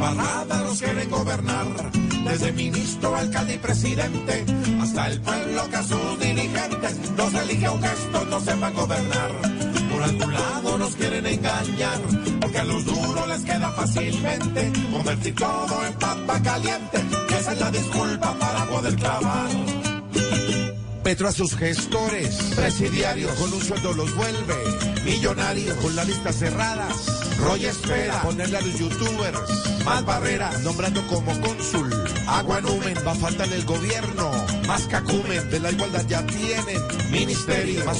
Nos quieren gobernar, desde ministro, alcalde y presidente, hasta el pueblo que a sus dirigentes los elige un gesto, no sepan gobernar. Por algún lado nos quieren engañar, porque a los duros les queda fácilmente convertir todo en papa caliente, que esa es la disculpa para poder clavar. Petro a sus gestores, presidiarios, con un sueldo los vuelve, millonarios, con la lista cerrada. Roy espera ponerle a los youtubers más barreras, nombrando como cónsul. Agua Numen, va a faltar el gobierno. Más cacumen, de la igualdad ya tienen. Ministerio. Más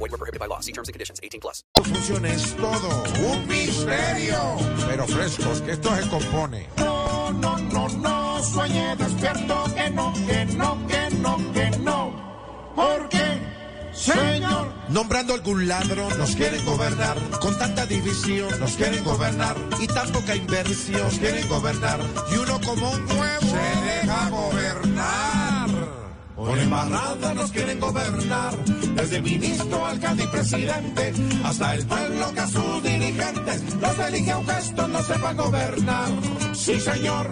Void were prohibited by law. See terms and conditions. 18 plus. funciona es todo un misterio. Pero frescos, que esto se compone. No, no, no, no, sueñe despierto, que no, que no, que no, que no. Porque, señor, nombrando algún ladrón, nos quieren gobernar. Con tanta división, nos quieren gobernar. Y tan poca inversión, nos quieren gobernar. Y uno como un huevo, se deja gobernar. Con embarrada nos quieren gobernar, desde ministro, alcalde y presidente, hasta el pueblo que a sus dirigentes los elige un gesto, no sepa gobernar. Sí, señor.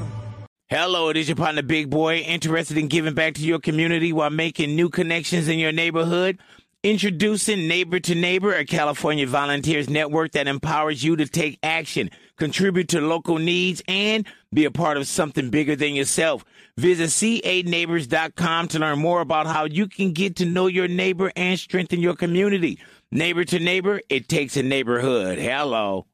Hello, it is your partner, Big Boy, interested in giving back to your community while making new connections in your neighborhood. Introducing Neighbor to Neighbor, a California volunteers network that empowers you to take action, contribute to local needs, and be a part of something bigger than yourself. Visit ca-neighbors.com to learn more about how you can get to know your neighbor and strengthen your community. Neighbor to Neighbor, it takes a neighborhood. Hello.